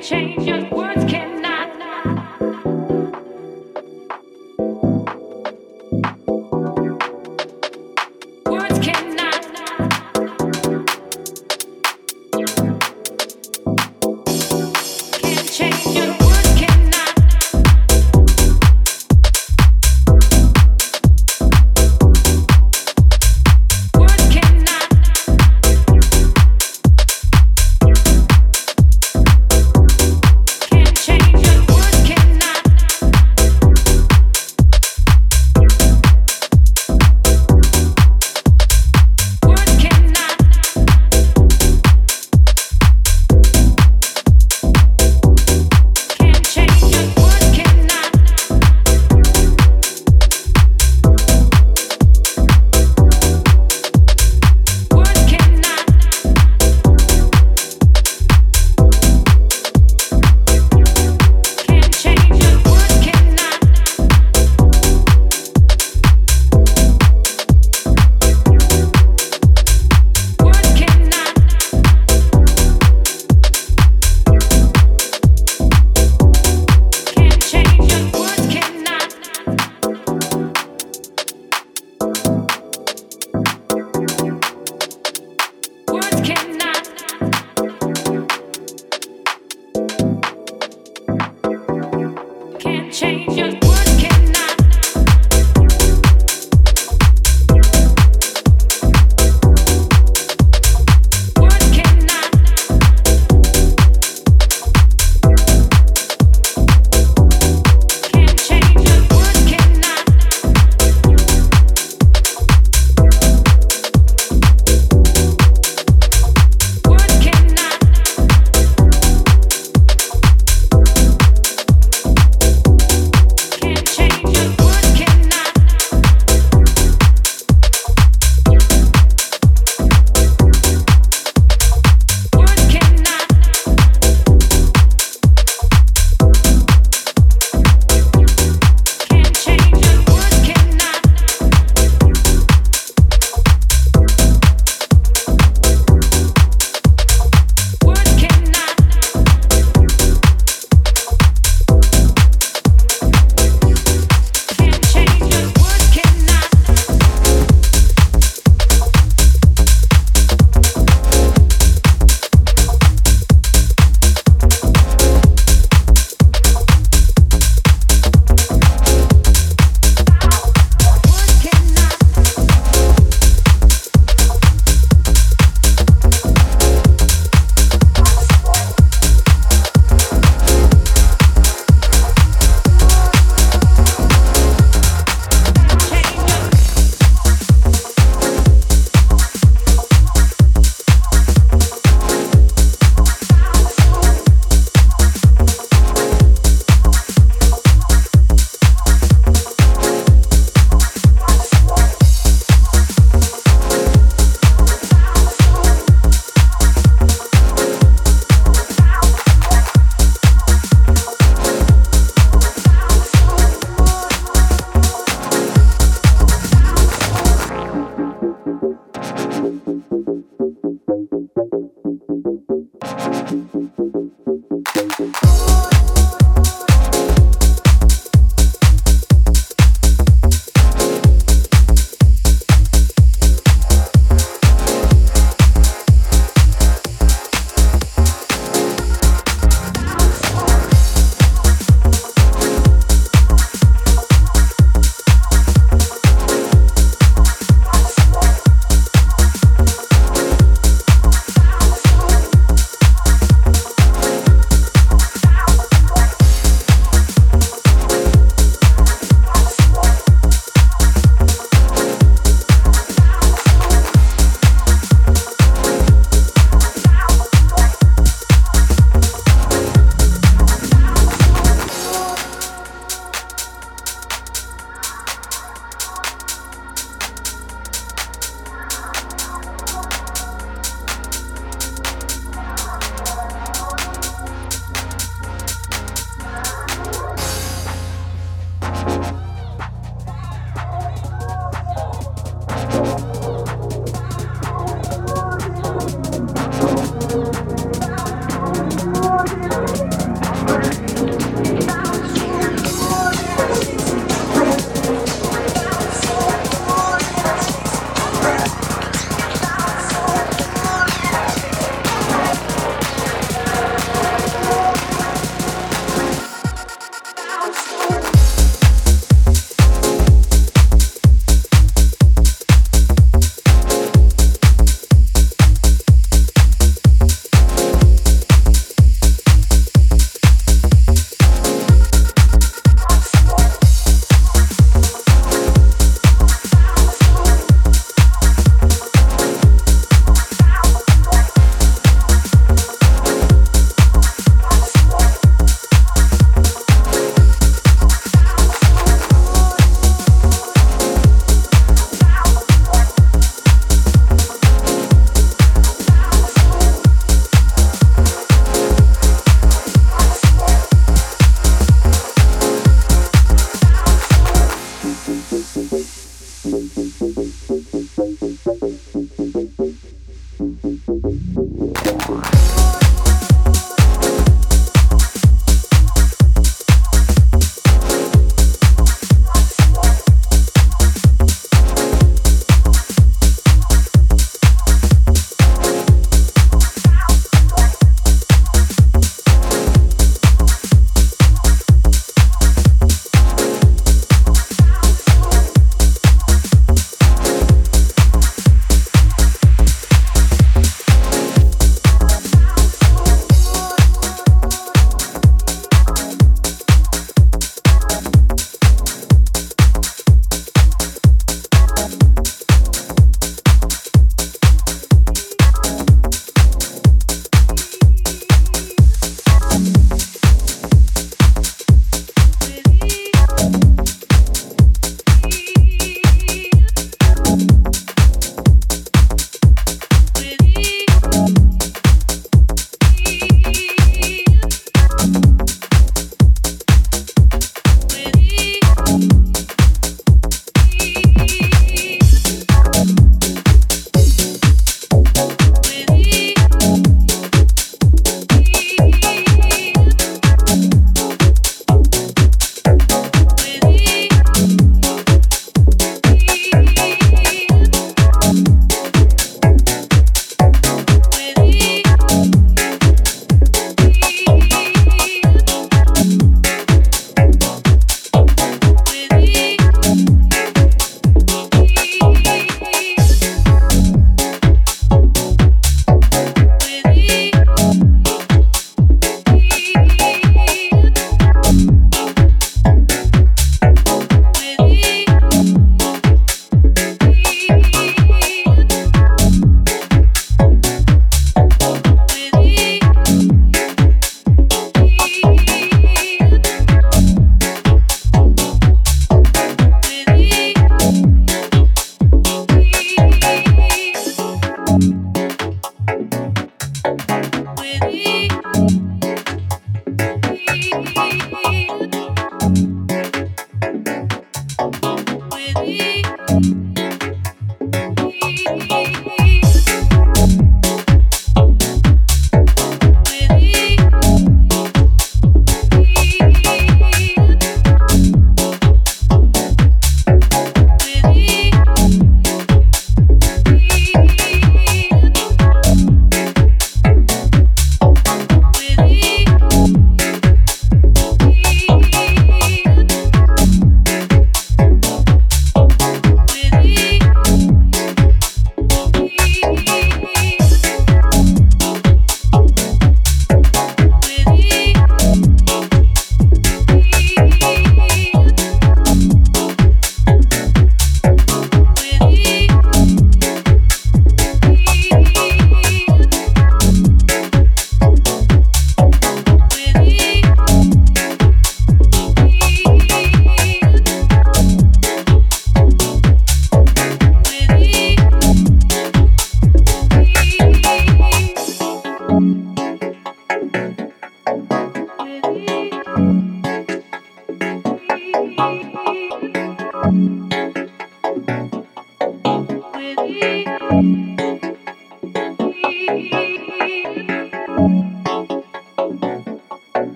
change, your words can't.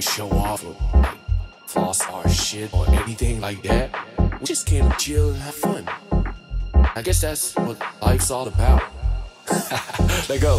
To show off or floss our shit or anything like that. We just came to chill and have fun. I guess that's what life's all about. Let go.